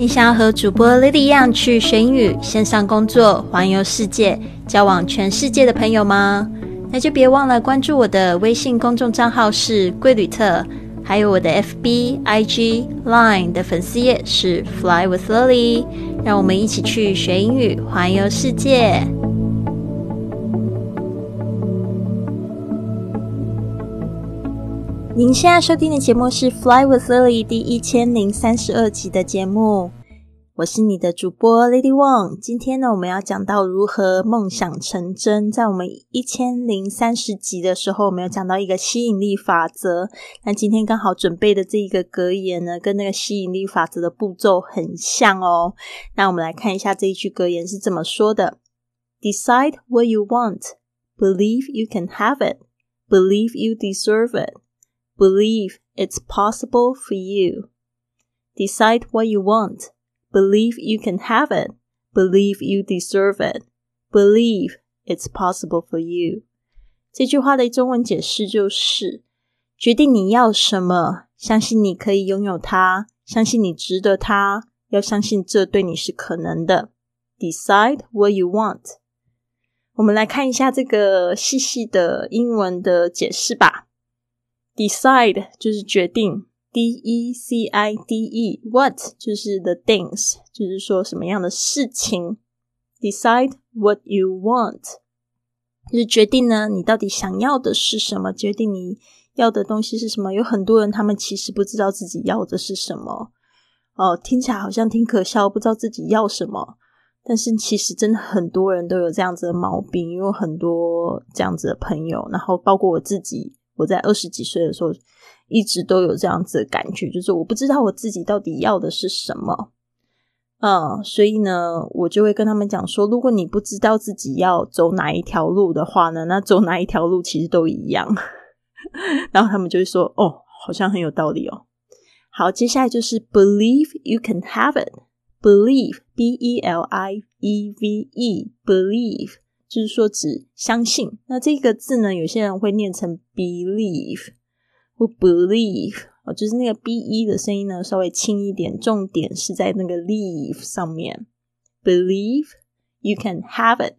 你想要和主播 Lily 一样去学英语、线上工作、环游世界、交往全世界的朋友吗？那就别忘了关注我的微信公众账号是贵旅特，还有我的 FB、IG、Line 的粉丝页是 Fly with Lily，让我们一起去学英语、环游世界。您现在收听的节目是《Fly with Lily》第一千零三十二集的节目，我是你的主播 Lady Wang。今天呢，我们要讲到如何梦想成真。在我们一千零三十集的时候，我们有讲到一个吸引力法则。那今天刚好准备的这一个格言呢，跟那个吸引力法则的步骤很像哦。那我们来看一下这一句格言是怎么说的：Decide what you want, believe you can have it, believe you deserve it. Believe it's possible for you. Decide what you want. Believe you can have it. Believe you deserve it. Believe it's possible for you. 这句话的中文解释就是：决定你要什么，相信你可以拥有它，相信你值得它，要相信这对你是可能的。Decide what you want。我们来看一下这个细细的英文的解释吧。Decide 就是决定，D E C I D E。What 就是 the things，就是说什么样的事情。Decide what you want，就是决定呢，你到底想要的是什么？决定你要的东西是什么？有很多人他们其实不知道自己要的是什么。哦，听起来好像挺可笑，不知道自己要什么。但是其实真的很多人都有这样子的毛病，因为很多这样子的朋友，然后包括我自己。我在二十几岁的时候，一直都有这样子的感觉，就是我不知道我自己到底要的是什么，嗯，所以呢，我就会跟他们讲说，如果你不知道自己要走哪一条路的话呢，那走哪一条路其实都一样。然后他们就会说，哦，好像很有道理哦。好，接下来就是 believe you can have it，believe b e l i e v e believe。就是说，只相信。那这个字呢，有些人会念成 believe 或 believe 哦，就是那个 b e 的声音呢，稍微轻一点。重点是在那个 leave 上面。Believe you can have it.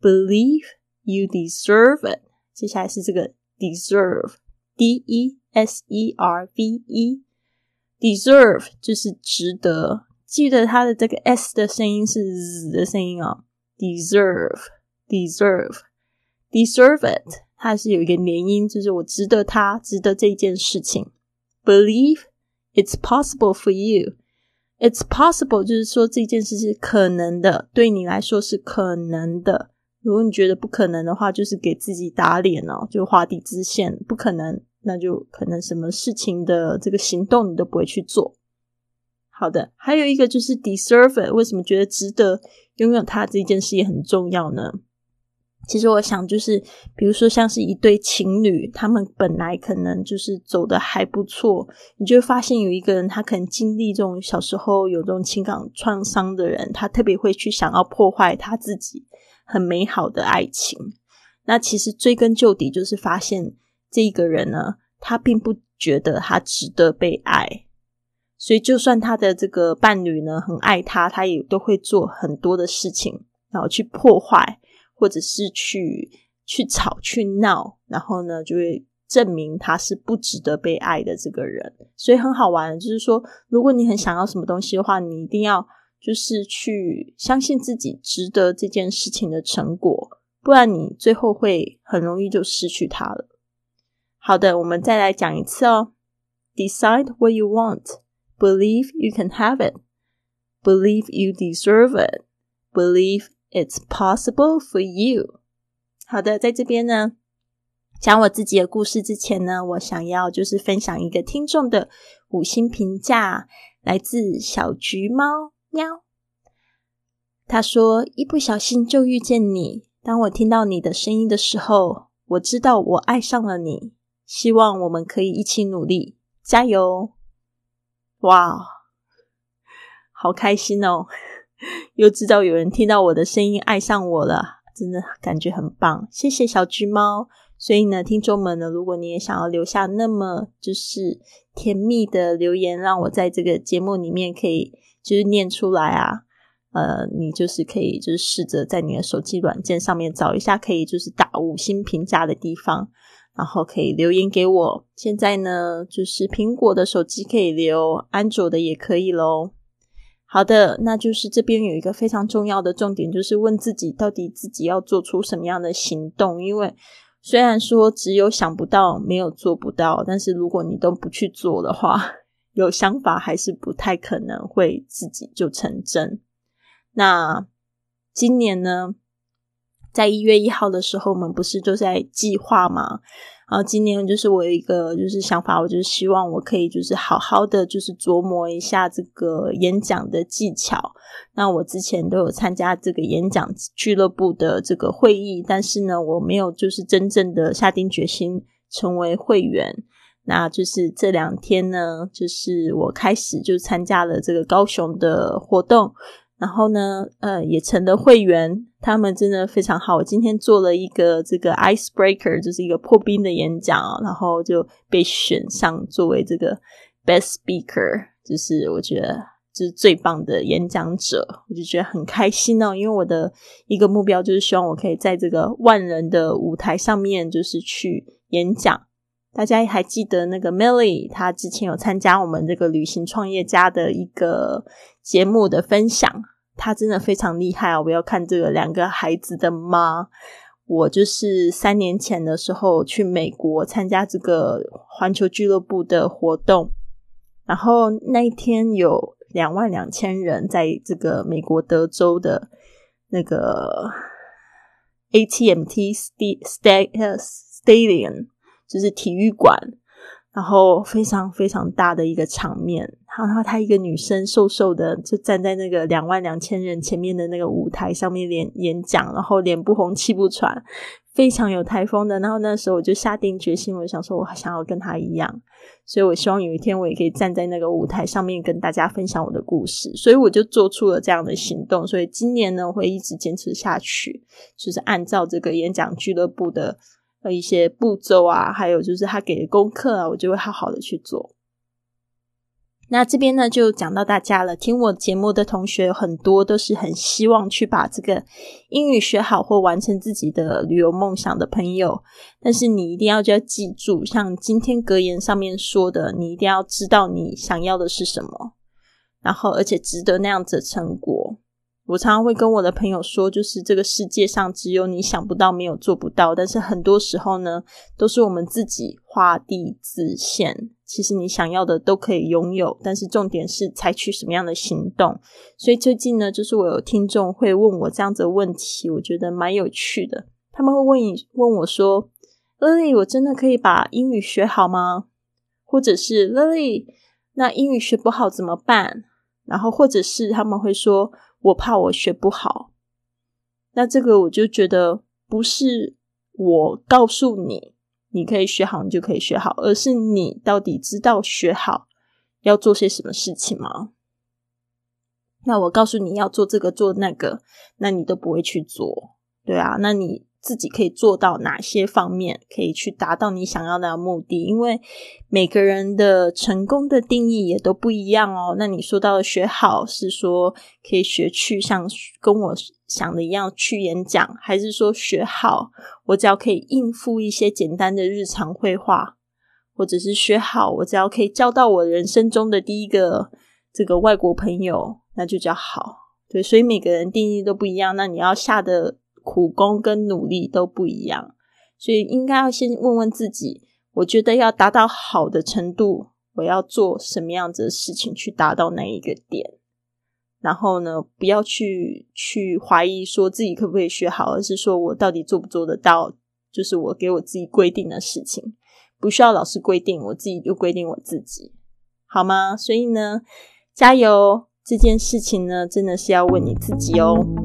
Believe you deserve it. 接下来是这个 deserve，d e s e r v e，deserve 就是值得。记得它的这个 s 的声音是 z 的声音哦。deserve。deserve deserve it， 它是有一个连音，就是我值得它，值得这件事情。Believe it's possible for you. It's possible，就是说这件事是可能的，对你来说是可能的。如果你觉得不可能的话，就是给自己打脸哦，就画地自限，不可能，那就可能什么事情的这个行动你都不会去做。好的，还有一个就是 deserve it，为什么觉得值得拥有它这件事也很重要呢？其实我想，就是比如说，像是一对情侣，他们本来可能就是走的还不错，你就会发现有一个人，他可能经历这种小时候有这种情感创伤的人，他特别会去想要破坏他自己很美好的爱情。那其实追根究底，就是发现这一个人呢，他并不觉得他值得被爱，所以就算他的这个伴侣呢很爱他，他也都会做很多的事情，然后去破坏。或者是去去吵去闹，然后呢，就会证明他是不值得被爱的这个人。所以很好玩，就是说，如果你很想要什么东西的话，你一定要就是去相信自己值得这件事情的成果，不然你最后会很容易就失去它了。好的，我们再来讲一次哦。Decide what you want. Believe you can have it. Believe you deserve it. Believe. It's possible for you。好的，在这边呢，讲我自己的故事之前呢，我想要就是分享一个听众的五星评价，来自小橘猫喵。他说：“一不小心就遇见你，当我听到你的声音的时候，我知道我爱上了你。希望我们可以一起努力，加油！”哇，好开心哦！又知道有人听到我的声音爱上我了，真的感觉很棒。谢谢小橘猫。所以呢，听众们呢，如果你也想要留下那么就是甜蜜的留言，让我在这个节目里面可以就是念出来啊。呃，你就是可以就是试着在你的手机软件上面找一下，可以就是打五星评价的地方，然后可以留言给我。现在呢，就是苹果的手机可以留，安卓的也可以喽。好的，那就是这边有一个非常重要的重点，就是问自己到底自己要做出什么样的行动。因为虽然说只有想不到，没有做不到，但是如果你都不去做的话，有想法还是不太可能会自己就成真。那今年呢，在一月一号的时候，我们不是就在计划嘛？然后今年就是我有一个就是想法，我就是希望我可以就是好好的就是琢磨一下这个演讲的技巧。那我之前都有参加这个演讲俱乐部的这个会议，但是呢，我没有就是真正的下定决心成为会员。那就是这两天呢，就是我开始就参加了这个高雄的活动。然后呢，呃，也成了会员，他们真的非常好。我今天做了一个这个 icebreaker，就是一个破冰的演讲，然后就被选上作为这个 best speaker，就是我觉得就是最棒的演讲者，我就觉得很开心哦。因为我的一个目标就是希望我可以在这个万人的舞台上面，就是去演讲。大家还记得那个 Milly，她之前有参加我们这个旅行创业家的一个节目的分享，他真的非常厉害啊！我要看这个两个孩子的妈，我就是三年前的时候去美国参加这个环球俱乐部的活动，然后那一天有两万两千人在这个美国德州的那个 ATMT Stadium。就是体育馆，然后非常非常大的一个场面，然后她一个女生瘦瘦的，就站在那个两万两千人前面的那个舞台上面演演讲，然后脸不红气不喘，非常有台风的。然后那时候我就下定决心，我想说，我想要跟她一样，所以我希望有一天我也可以站在那个舞台上面跟大家分享我的故事，所以我就做出了这样的行动。所以今年呢，我会一直坚持下去，就是按照这个演讲俱乐部的。的一些步骤啊，还有就是他给的功课啊，我就会好好的去做。那这边呢，就讲到大家了。听我节目的同学很多都是很希望去把这个英语学好或完成自己的旅游梦想的朋友。但是你一定要就要记住，像今天格言上面说的，你一定要知道你想要的是什么，然后而且值得那样子的成果。我常常会跟我的朋友说，就是这个世界上只有你想不到，没有做不到。但是很多时候呢，都是我们自己画地自限。其实你想要的都可以拥有，但是重点是采取什么样的行动。所以最近呢，就是我有听众会问我这样子的问题，我觉得蛮有趣的。他们会问你问我说：“Lily，我真的可以把英语学好吗？”或者是 “Lily，那英语学不好怎么办？”然后或者是他们会说。我怕我学不好，那这个我就觉得不是我告诉你你可以学好，你就可以学好，而是你到底知道学好要做些什么事情吗？那我告诉你要做这个做那个，那你都不会去做，对啊？那你。自己可以做到哪些方面，可以去达到你想要的目的？因为每个人的成功的定义也都不一样哦。那你说到的学好，是说可以学去像跟我想的一样去演讲，还是说学好我只要可以应付一些简单的日常绘画，或者是学好我只要可以交到我人生中的第一个这个外国朋友，那就叫好。对，所以每个人定义都不一样。那你要下的。苦功跟努力都不一样，所以应该要先问问自己：我觉得要达到好的程度，我要做什么样子的事情去达到那一个点？然后呢，不要去去怀疑说自己可不可以学好，而是说我到底做不做得到？就是我给我自己规定的事情，不需要老师规定，我自己就规定我自己，好吗？所以呢，加油！这件事情呢，真的是要问你自己哦。